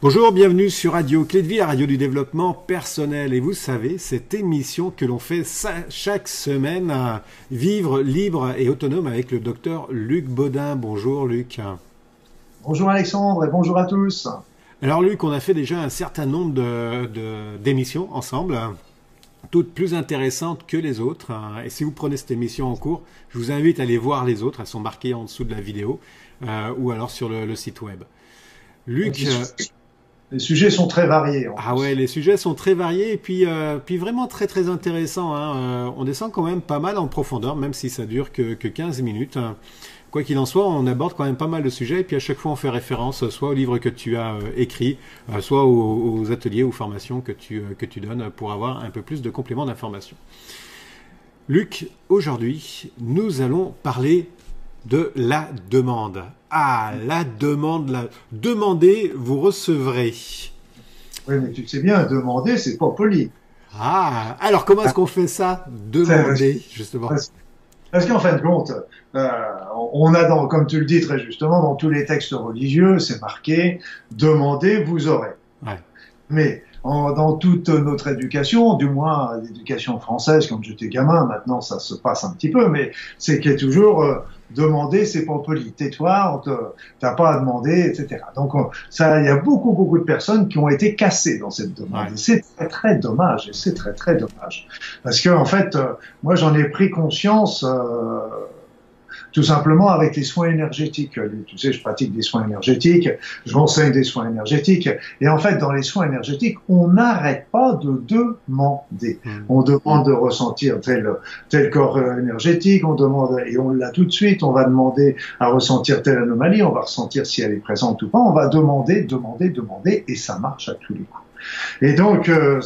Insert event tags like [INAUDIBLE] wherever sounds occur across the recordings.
Bonjour, bienvenue sur Radio Clé de Vie, la radio du développement personnel. Et vous savez, cette émission que l'on fait chaque semaine Vivre libre et autonome avec le docteur Luc Baudin. Bonjour Luc. Bonjour Alexandre et bonjour à tous. Alors Luc, on a fait déjà un certain nombre d'émissions de, ensemble, toutes plus intéressantes que les autres. Et si vous prenez cette émission en cours, je vous invite à aller voir les autres, elles sont marquées en dessous de la vidéo euh, ou alors sur le, site web. Luc, les sujets sont très variés. Ah ouais, les sujets sont très variés et puis, euh, puis vraiment très très intéressants. Hein. Euh, on descend quand même pas mal en profondeur, même si ça dure que, que 15 minutes. Quoi qu'il en soit, on aborde quand même pas mal de sujets et puis à chaque fois on fait référence soit au livre que tu as euh, écrit, soit aux, aux, ateliers ou formations que tu, que tu donnes pour avoir un peu plus de compléments d'information. Luc, aujourd'hui, nous allons parler de la demande. Ah, la demande, la... demandez, vous recevrez. Oui, mais tu sais bien, demander, c'est pas poli. Ah, alors comment est-ce qu'on fait ça Demander, justement. Parce, qu'en fin de compte, euh, on a, dans, comme tu le dis très justement, dans tous les textes religieux, c'est marqué demandez, vous aurez. Ouais. Mais dans toute notre éducation, du moins l'éducation française quand j'étais gamin, maintenant ça se passe un petit peu, mais c'est qu'il y a toujours euh, demander, c'est pas poli. Tais-toi, t'as pas à demander, etc. Donc ça, il y a beaucoup beaucoup de personnes qui ont été cassées dans cette demande. C'est très très dommage, et c'est très très dommage, parce que en fait, euh, moi j'en ai pris conscience. Euh, tout simplement avec les soins énergétiques. Tu sais, je pratique des soins énergétiques, je m'enseigne des soins énergétiques, et en fait, dans les soins énergétiques, on n'arrête pas de demander. Hmm. On demande de ressentir tel, tel corps énergétique, on demande, et on l'a tout de suite, on va demander à ressentir telle anomalie, on va ressentir si elle est présente ou pas, on va demander, demander, demander, et ça marche à tous les coups. Et donc, euh,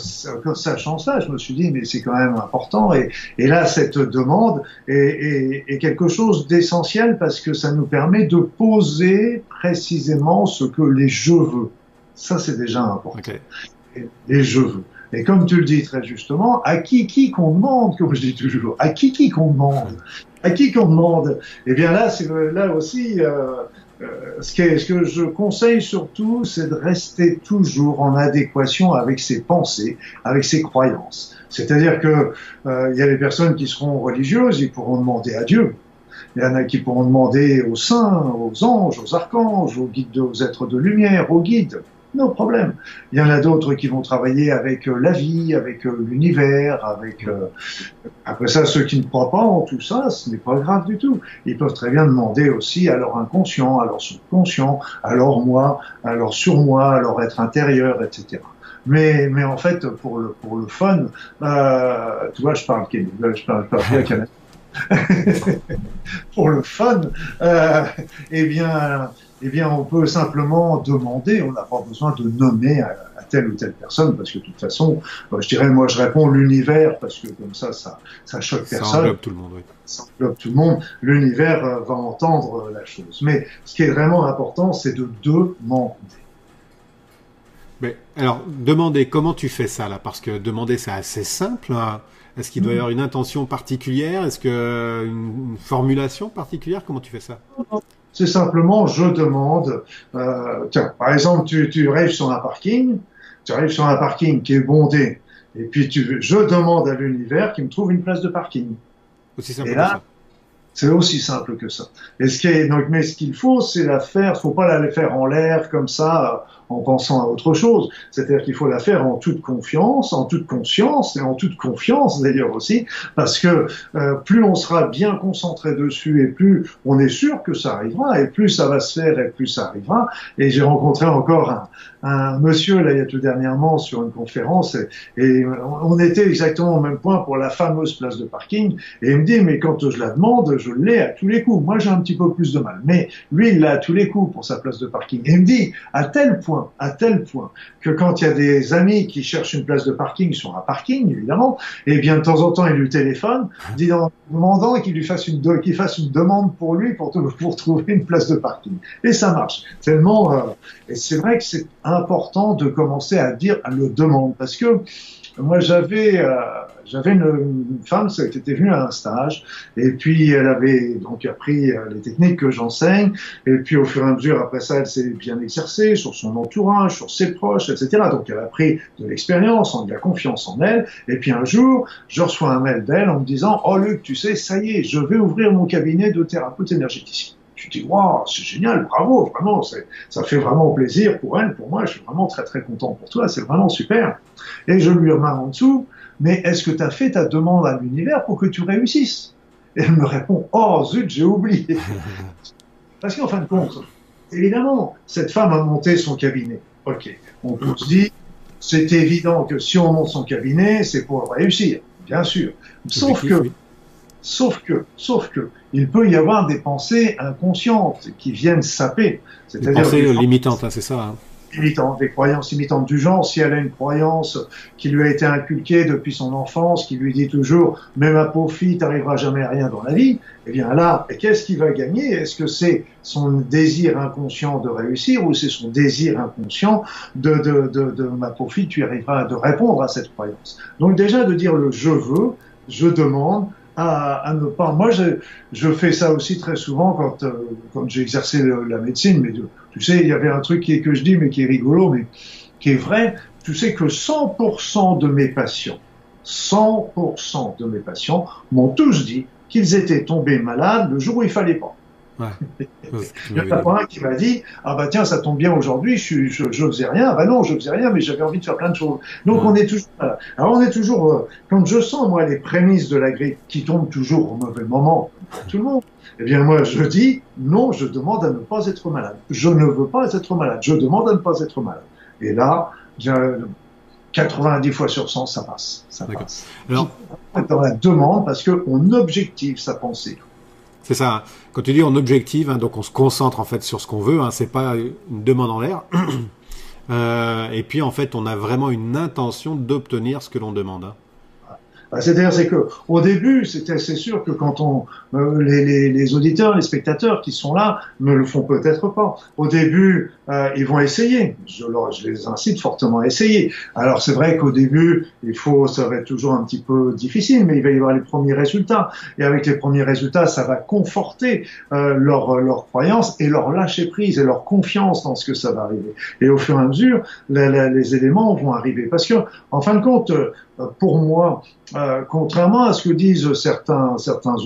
sachant ça, je me suis dit, mais c'est quand même important. Et, et là, cette demande est, est, est quelque chose d'essentiel parce que ça nous permet de poser précisément ce que les je veux. Ça, c'est déjà important. Les je veux. Et comme tu le dis très justement, à qui qui qu'on demande, comme je dis toujours, à qui qui qu'on demande, à qui qu'on demande. Eh bien là, c'est là aussi. Euh, ce, que, ce que je conseille surtout, c'est de rester toujours en adéquation avec ses pensées, avec ses croyances. C'est-à-dire que euh, il y a des personnes qui seront religieuses, ils pourront demander à Dieu. Il y en a qui pourront demander aux saints, aux anges, aux archanges, aux guides, aux êtres de lumière, aux guides. No problème. Il y en a d'autres qui vont travailler avec euh, la vie, avec euh, l'univers, avec. Euh, après ça, ceux qui ne croient pas en tout ça, ce n'est pas grave du tout. Ils peuvent très bien demander aussi à leur inconscient, à leur subconscient, à leur moi, à leur surmoi, à leur être intérieur, etc. Mais, mais en fait, pour le, pour le fun, euh, tu vois, je parle, je parle, je parle [LAUGHS] pour le fun, euh, eh bien, eh bien, on peut simplement demander, on n'a pas besoin de nommer à, telle ou telle personne, parce que de toute façon, euh, je dirais, moi je réponds l'univers, parce que comme ça, ça, ça choque personne. Ça englobe tout le monde, oui. Ça englobe tout le monde. L'univers euh, va entendre euh, la chose. Mais ce qui est vraiment important, c'est de demander. Mais alors, demander, comment tu fais ça là? Parce que demander, c'est assez simple. Hein. Est-ce qu'il doit y avoir une intention particulière? Est-ce que une formulation particulière? Comment tu fais ça? C'est simplement je demande. Euh, tiens, par exemple, tu, tu arrives sur un parking, tu arrives sur un parking qui est bondé, et puis tu, je demande à l'univers qu'il me trouve une place de parking. Aussi simple et là, c'est aussi simple que ça. Et ce qui est, donc, mais ce qu'il faut, c'est la faire. Faut pas la faire en l'air comme ça, en pensant à autre chose. C'est-à-dire qu'il faut la faire en toute confiance, en toute conscience et en toute confiance d'ailleurs aussi, parce que euh, plus on sera bien concentré dessus et plus on est sûr que ça arrivera, et plus ça va se faire et plus ça arrivera. Et j'ai rencontré encore un, monsieur là il y a tout dernièrement sur une conférence et, et, on était exactement au même point pour la fameuse place de parking et il me dit mais quand je la demande je l'ai à tous les coups. Moi, j'ai un petit peu plus de mal. Mais lui, il l'a à tous les coups pour sa place de parking. Et il me dit, à tel point, à tel point, que quand il y a des amis qui cherchent une place de parking sur un parking, évidemment, et eh bien, de temps en temps, il lui téléphone, demandant qu'il lui fasse une, qu'il fasse une demande pour lui pour, [LAUGHS] pour trouver une place de parking. Et ça marche. Tellement, euh, et c'est vrai que c'est important de commencer à dire, à le demande. Parce que, moi, j'avais, euh, j'avais une, femme qui était venue à un stage et puis elle avait donc appris euh, les techniques que j'enseigne et puis au fur et à mesure après ça elle s'est bien exercée sur son entourage, sur ses proches, etc. Donc elle a pris de l'expérience, de la confiance en elle et puis un jour je reçois un mail d'elle en me disant oh Luc tu sais ça y est je vais ouvrir mon cabinet de thérapeute énergéticien. Je dis, waouh, c'est génial, bravo, vraiment, ça fait vraiment plaisir pour elle, pour moi, je suis vraiment très très content pour toi, c'est vraiment super. Et je lui remarque en dessous, mais est-ce que tu as fait ta demande à l'univers pour que tu réussisses? Et elle me répond, oh zut, j'ai oublié. [LAUGHS] Parce qu'en fin de compte, évidemment, cette femme a monté son cabinet. Ok, on se dit, c'est évident que si on monte son cabinet, c'est pour réussir, bien sûr. Sauf que, sauf que, sauf que, il peut y avoir des pensées inconscientes qui viennent saper. Des pensées limitantes, hein, c'est ça. Hein des croyances imitantes du genre, si elle a une croyance qui lui a été inculquée depuis son enfance, qui lui dit toujours « même à pauvre fille, t'arriveras jamais à rien dans la vie », eh bien là, qu'est-ce qu'il va gagner? Est-ce que c'est son désir inconscient de réussir ou c'est son désir inconscient de, de, de, de ma pauvre fille, tu arriveras de répondre à cette croyance? Donc déjà de dire le « je veux »,« je demande », à, à, ne pas. Moi, je, je, fais ça aussi très souvent quand, euh, quand j'ai exercé la médecine. Mais tu sais, il y avait un truc que je dis, mais qui est rigolo, mais qui est vrai. Tu sais que 100% de mes patients, 100% de mes patients m'ont tous dit qu'ils étaient tombés malades le jour où il fallait pas. Ouais. Il y en a pas un qui m'a dit ah bah tiens ça tombe bien aujourd'hui je, je, je faisais rien ah bah non je faisais rien mais j'avais envie de faire plein de choses. Donc on est toujours alors on est toujours euh, quand je sens moi les prémices de la grippe qui tombent toujours au mauvais moment tout le monde eh bien moi je dis non je demande à ne pas être malade. Je ne veux pas être malade. Je demande à ne pas être malade. Et là 90 fois sur 100 ça passe. Ça passe. Alors dans la demande parce que on objective sa pensée c'est ça. Quand tu dis on objective, hein, donc on se concentre en fait sur ce qu'on veut. Hein, c'est pas une demande en l'air. [CLEARS THROAT] euh, et puis en fait, on a vraiment une intention d'obtenir ce que l'on demande. Bah, c'est-à-dire, c'est que au début, c'était c'est sûr que quand on euh, les, les, les, auditeurs, les spectateurs qui sont là ne le font peut-être pas. Au début, euh, ils vont essayer. Je, je, les incite fortement à essayer. Alors c'est vrai qu'au début, il faut, ça va être toujours un petit peu difficile, mais il va y avoir les premiers résultats. Et avec les premiers résultats, ça va conforter euh, leur leur croyance et leur lâcher prise et leur confiance dans ce que ça va arriver. Et au fur et à mesure, les éléments vont arriver. Parce que, en fin de compte, pour moi, euh, contrairement à ce que disent certains,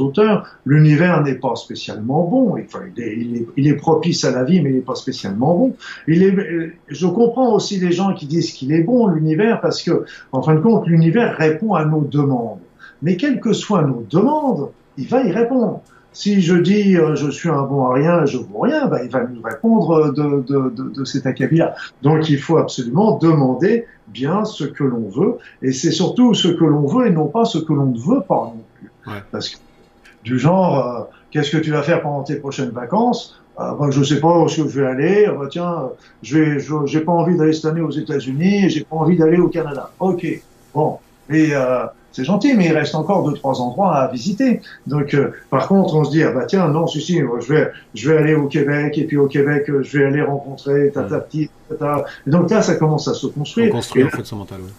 auteurs, l'univers n'est pas spécialement bon. Enfin, il, est, il, est, propice à la vie, mais il n'est pas spécialement bon. Est, je comprends aussi les gens qui disent qu'il est bon, l'univers, parce que, en fin de compte, l'univers répond à nos demandes. Mais quelles que soient nos demandes, il va y répondre. Si je dis euh, je suis un bon à rien, je vaux rien, ben, il va nous répondre de, de, de, de cet acabit-là. Donc il faut absolument demander bien ce que l'on veut, et c'est surtout ce que l'on veut et non pas ce que l'on ne veut pas non plus. Parce que du genre, euh, qu'est-ce que tu vas faire pendant tes prochaines vacances? Euh, ben, je sais pas où je vais aller. Ben, tiens, je j'ai pas envie d'aller cette année aux États-Unis, j'ai pas envie d'aller au Canada. Ok, bon. Et euh, c'est gentil, mais il reste encore deux trois endroits à visiter. Donc, euh, par contre, on se dit ah bah tiens non, si si, je vais je vais aller au Québec et puis au Québec euh, je vais aller rencontrer tata petit tata. Et donc là, ça commence à se construire. On construit en fait son mental. Oui.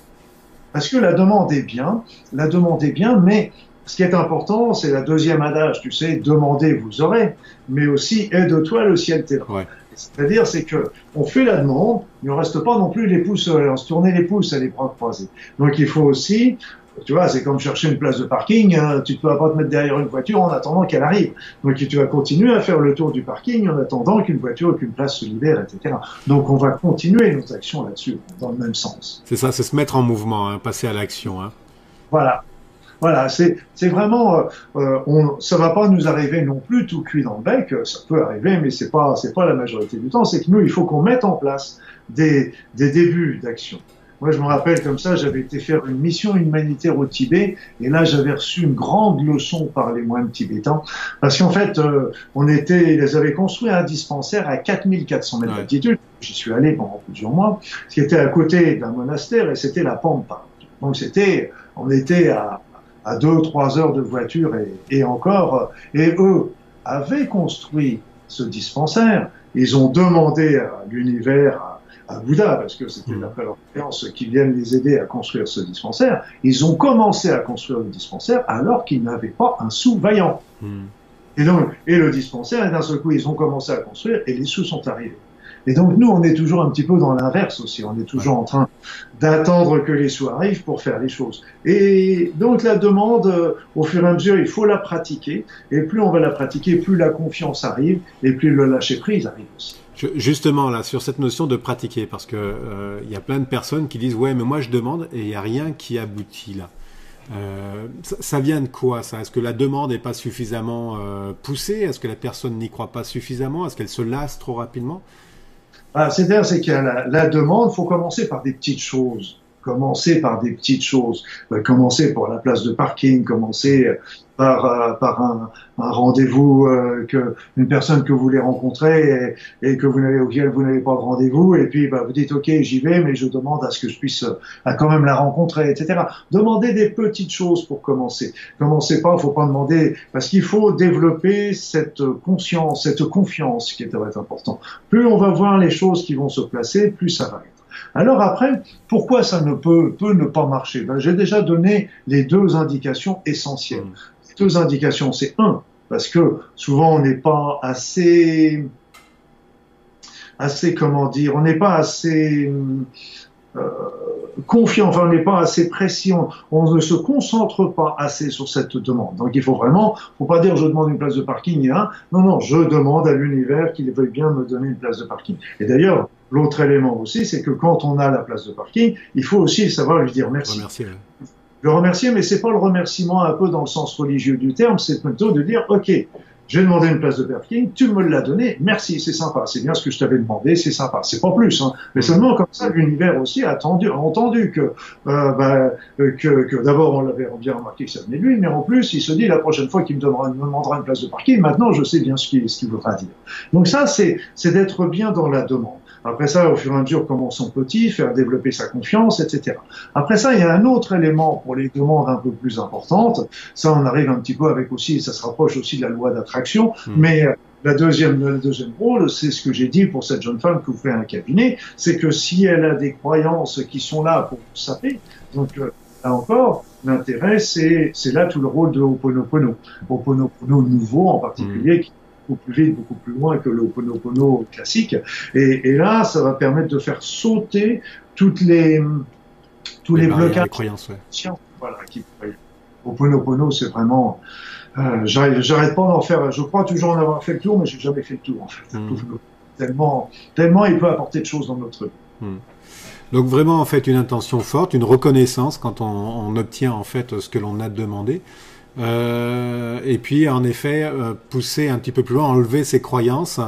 Parce que la demande est bien, la demande est bien, mais ce qui est important, c'est la deuxième adage, tu sais, demandez, vous aurez, mais aussi aide-toi, le ciel t'aidera. Ouais. C'est-à-dire, c'est que on fait la demande, mais on reste pas non plus les pouces, on se tourner les pouces à les bras croisés. Donc, il faut aussi tu vois, c'est comme chercher une place de parking. Hein. Tu ne peux pas te mettre derrière une voiture en attendant qu'elle arrive. Donc tu vas continuer à faire le tour du parking en attendant qu'une voiture ou qu'une place se libère, etc. Donc on va continuer nos actions là-dessus, dans le même sens. C'est ça, c'est se mettre en mouvement, hein, passer à l'action. Hein. Voilà. Voilà, c'est vraiment, euh, euh, on, ça va pas nous arriver non plus tout cuit dans le bec. Ça peut arriver, mais c'est pas, c'est pas la majorité du temps. C'est que nous, il faut qu'on mette en place des, des débuts d'action. Moi, je me rappelle comme ça, j'avais été faire une mission humanitaire au Tibet, et là, j'avais reçu une grande leçon par les moines tibétains, parce qu'en fait, euh, on était, ils avaient construit un dispensaire à 4400 mètres d'altitude. J'y suis allé pendant plusieurs mois, ce qui était à côté d'un monastère, et c'était la Pampa. Donc, c'était, on était à, à deux, trois heures de voiture et, et encore, et eux avaient construit ce dispensaire. Ils ont demandé à l'univers, à Bouddha, parce que c'était mmh. d'après leur croyance qui viennent les aider à construire ce dispensaire, ils ont commencé à construire le dispensaire alors qu'ils n'avaient pas un sou vaillant. Mmh. Et donc, et le dispensaire, et d'un seul coup, ils ont commencé à construire et les sous sont arrivés. Et donc nous, on est toujours un petit peu dans l'inverse aussi. On est toujours en train d'attendre que les sous arrivent pour faire les choses. Et donc la demande, euh, au fur et à mesure, il faut la pratiquer. Et plus on va la pratiquer, plus la confiance arrive et plus le lâcher prise arrive aussi. Justement là, sur cette notion de pratiquer, parce que euh, il y a plein de personnes qui disent ouais, mais moi je demande et il n'y a rien qui aboutit là. Euh, ça, vient de quoi ça? Est-ce que la demande n'est pas suffisamment poussée? Est-ce que la personne n'y croit pas suffisamment? Est-ce qu'elle se lasse trop rapidement? Ah, C'est-à-dire, c'est qu'il la, la demande, faut commencer par des petites choses. Commencer par des petites choses. Euh, commencer pour la place de parking, commencer par, euh, par un, un rendez-vous euh, que une personne que vous voulez rencontrer et, et que vous n'avez auquel vous n'avez pas de rendez-vous et puis bah, vous dites ok j'y vais mais je demande à ce que je puisse à quand même la rencontrer etc. Demandez des petites choses pour commencer. Commencez pas, faut pas demander parce qu'il faut développer cette conscience, cette confiance qui est très important. Plus on va voir les choses qui vont se placer, plus ça va. Alors après, pourquoi ça ne peut, peut ne pas marcher? Ben, J'ai déjà donné les deux indications essentielles. Mmh deux indications. C'est un, parce que souvent on n'est pas assez, assez comment dire, on n'est pas assez confiant, enfin on n'est pas assez précis, on, ne se concentre pas assez sur cette demande. Donc il faut vraiment, faut pas dire je demande une place de parking, hein. non non, je demande à l'univers qu'il veuille bien me donner une place de parking. Et d'ailleurs, l'autre élément aussi, c'est que quand on a la place de parking, il faut aussi savoir lui dire merci le remercier, mais c'est pas le remerciement un peu dans le sens religieux du terme, c'est plutôt de dire, OK, j'ai demandé une place de parking, tu me l'as donné, merci, c'est sympa, c'est bien ce que je t'avais demandé, c'est sympa, c'est pas plus, hein. mais seulement comme ça l'univers aussi a, attendu, a entendu que, euh, bah, que, que d'abord on l'avait bien remarqué que ça venait de lui, mais en plus il se dit la prochaine fois qu'il me, me demandera une place de parking, maintenant je sais bien ce qu'il ce qu'il voudra dire. Donc ça c'est d'être bien dans la demande. Après ça, au fur et à mesure, commençons petit, faire développer sa confiance, etc. Après ça, il y a un autre élément pour les demandes un peu plus importantes. Ça, on arrive un petit peu avec aussi, ça se rapproche aussi de la loi d'attraction, hmm. mais euh, la deuxième, le deuxième rôle, c'est ce que j'ai dit pour cette jeune femme que vous faites un cabinet, c'est que si elle a des croyances qui sont là pour vous saper, donc euh, là encore, l'intérêt, c'est, c'est là tout le rôle de Ho'oponopono. Ho'oponopono nouveau en particulier, hmm. qui beaucoup plus vite, beaucoup plus loin que le Ho'oponopono classique. Et, et, là, ça va permettre de faire sauter toutes les, tous les, blocages. Les croyances, ouais. Voilà, qui, Ho'oponopono, c'est vraiment, euh, j'arrête pas d'en faire, je crois toujours en avoir fait le tour, mais j'ai jamais fait le tour, en fait. Hmm. Tellement, tellement il peut apporter de choses dans notre vie. Hmm. Donc vraiment en fait une intention forte, une reconnaissance quand on, on obtient en fait ce que l'on a demandé. Euh, et puis, en effet, euh, pousser un petit peu plus loin, enlever ses croyances.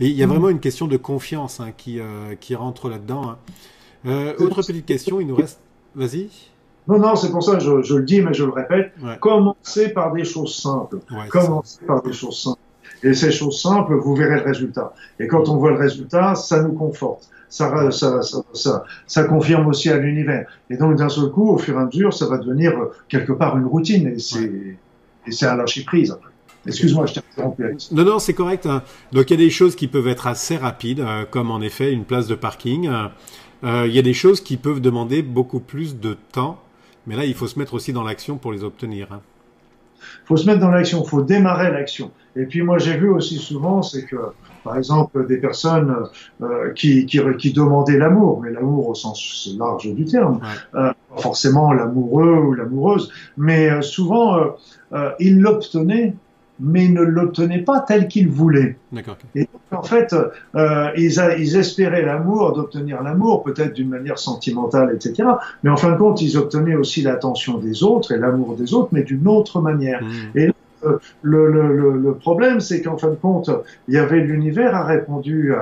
Et il y a mm. vraiment une question de confiance hein, qui, euh, qui rentre là-dedans. Hein. autre petite question, il nous reste. Vas-y. Non, non, c'est pour ça que je, je, le dis, mais je le répète. Commencez par des choses simples. Commencez par des choses simples. Et ces choses simples, vous verrez le résultat. Et quand on voit le résultat, ça nous conforte ça, confirme aussi à l'univers. Et donc, d'un seul coup, au fur et à mesure, ça va devenir euh, quelque part une routine. Et c'est, et c'est un lâcher prise après. Excuse-moi, je t'ai interrompu. Non, non, c'est correct. Hein. Donc, il y a des choses qui peuvent être assez rapides, euh, comme en effet une place de parking. Euh, il y a des choses qui peuvent demander beaucoup plus de temps. Mais là, il faut se mettre aussi dans l'action pour les obtenir. Il faut se mettre dans l'action, il faut démarrer l'action. Et puis moi, j'ai vu aussi souvent, c'est que par exemple, des personnes euh, qui, qui, qui, demandaient l'amour, mais l'amour au sens large du terme, euh, forcément l'amoureux ou l'amoureuse, mais euh, souvent ils l'obtenaient, mais ne l'obtenaient pas tel qu'ils voulaient. Et en fait, ils, a, ils espéraient l'amour, d'obtenir l'amour, peut-être d'une manière sentimentale, etc. Mais en fin de compte, ils obtenaient aussi l'attention des autres et l'amour des autres, mais d'une autre manière. Mmh. Et le, problème, c'est qu'en fin de compte, il y avait l'univers a répondu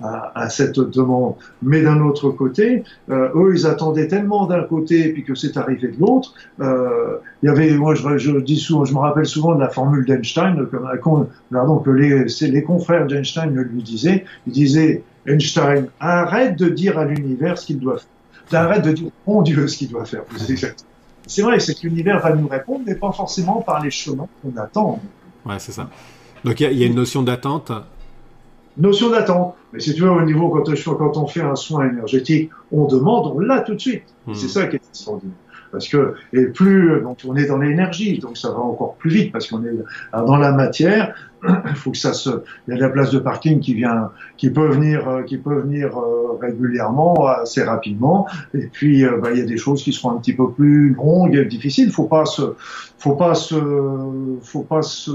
à, cette demande, mais d'un autre côté, euh, eux, ils attendaient tellement d'un côté, puis que c'est arrivé de l'autre. Euh, il y avait, moi, je, me rappelle souvent de la formule d'Einstein, comme, pardon, que les, confrères d'Einstein lui disaient. Ils disaient, Einstein, arrête de dire à l'univers ce qu'il doit faire. Arrête de dire, mon Dieu, ce qu'il doit faire. C'est vrai, c'est que l'univers va nous répondre, mais pas forcément par les chemins qu'on attend. Ouais, c'est ça. Donc il y, a une notion d'attente. Notion d'attente. Mais si tu vois, au niveau, quand, quand on fait un soin énergétique, on demande, on l'a tout de suite. Hmm. C'est ça qui est extraordinaire parce que et plus donc on est dans l'énergie, donc ça va encore plus vite parce qu'on est dans la matière. Il [COUGHS] faut que ça se, il y a de la place de parking qui vient, qui peut venir, euh, qui peut venir euh, régulièrement, assez rapidement. Et puis euh, bah, il y a des choses qui seront un petit peu plus longues et difficiles. Faut pas se, faut pas se, faut pas se,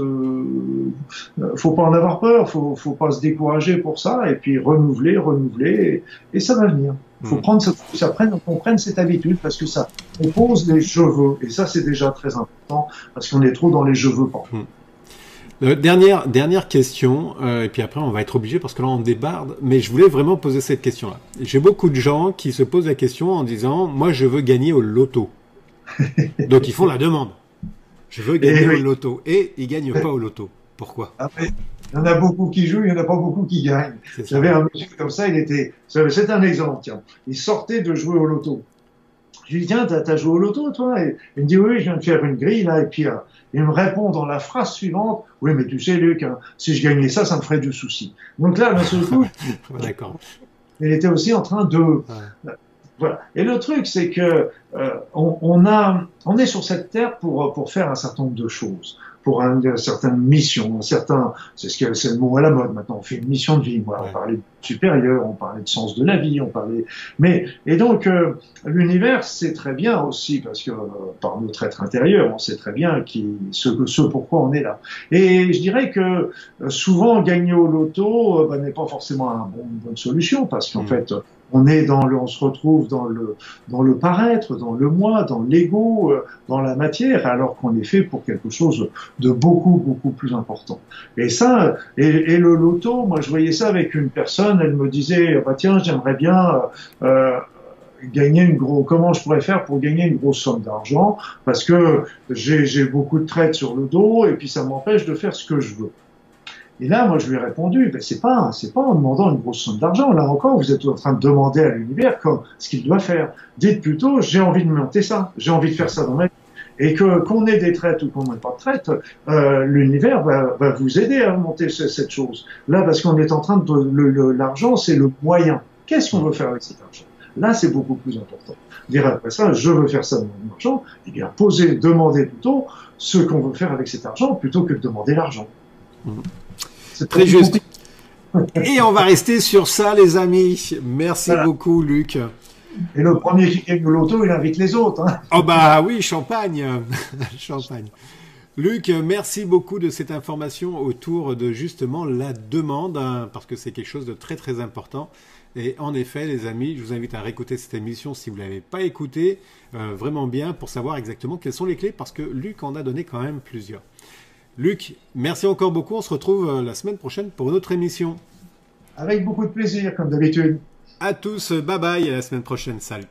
faut pas en avoir peur. Faut, faut pas se décourager pour ça. Et puis renouveler, renouveler, et, et ça va venir. Il faut hmm. prendre, ça prenne, qu'on prenne cette habitude parce que ça pose les cheveux. Et ça, c'est déjà très important parce qu'on est trop dans les cheveux partout. Hmm. Euh, dernière, dernière question, euh, et puis après on va être obligé parce que là on débarde, mais je voulais vraiment poser cette question-là. J'ai beaucoup de gens qui se posent la question en disant Moi je veux gagner au loto. [LAUGHS] Donc ils font la demande. Je veux gagner eh au loto. Et ils gagnent pas au loto. Pourquoi? Après, il y en a beaucoup qui jouent, il y en a pas beaucoup qui gagnent. J'avais un monsieur comme ça, il était. C'est un exemple, tiens. Il sortait de jouer au loto. Je lui dis, tiens, t'as joué au loto, toi? Et Il me dit, oui, je viens de faire une grille, là, et puis euh, il me répond dans la phrase suivante, oui, mais tu sais, Luc, hein, si je gagnais ça, ça me ferait du souci. Donc là, d'un seul coup, [LAUGHS] D'accord. il était aussi en train de... Voilà. Et le truc, c'est que euh, on, on, a, on est sur cette terre pour, pour faire un certain nombre de choses pour une certaine mission, un certain, c'est ce que c'est le mot à la mode maintenant. On fait une mission de vie. Moi, on parlait de supérieur, on parlait de sens de la vie, on parlait. Mais et donc euh, l'univers, c'est très bien aussi parce que par notre être intérieur, on sait très bien qui, ce, ce pourquoi on est là. Et je dirais que euh, souvent gagner au loto euh, bah, n'est pas forcément un bon, une bonne solution parce qu'en mm. fait on est dans le, on se retrouve dans le, dans le paraître, dans le moi, dans l'ego, euh, dans la matière, alors qu'on est fait pour quelque chose de beaucoup, beaucoup plus important. Et ça, et, et le loto, moi, je voyais ça avec une personne, elle me disait, bah tiens, j'aimerais bien euh, gagner une grosse, comment je pourrais faire pour gagner une grosse somme d'argent, parce que j'ai beaucoup de traites sur le dos, et puis ça m'empêche de faire ce que je veux. Et là, moi, je lui ai répondu, ben, c'est pas, c'est pas en demandant une grosse somme d'argent. Là encore, vous êtes en train de demander à l'univers ce qu'il doit faire. Dites plutôt, j'ai envie de monter ça, j'ai envie de faire ça dans ma vie. Et que qu'on ait des traites ou qu'on n'ait pas de traites, euh, l'univers va, va, vous aider à monter cette chose. Là, parce qu'on est en train de, l'argent, c'est le moyen. Qu'est-ce qu'on veut faire avec cet argent? Là, c'est beaucoup plus important. Dire après ça, je veux faire ça de mon argent, eh bien, poser, demander plutôt ce qu'on veut faire avec cet argent plutôt que de demander l'argent. Mmh. Très juste. Et on va rester sur ça, les amis. Merci beaucoup, Luc. Et le premier qui gagne le loto, il invite les autres. Hein. Oh bah oui, champagne. [LAUGHS] champagne. Luc, merci beaucoup de cette information autour de justement la demande, hein, parce que c'est quelque chose de très très important. Et en effet, les amis, je vous invite à réécouter cette émission si vous ne l'avez pas écoutée, euh, vraiment bien, pour savoir exactement quelles sont les clés, parce que Luc en a donné quand même plusieurs. Luc, merci encore beaucoup. On se retrouve euh, la semaine prochaine pour une autre émission. Avec beaucoup de plaisir, comme d'habitude. À tous, bye bye, à la semaine prochaine. Salut.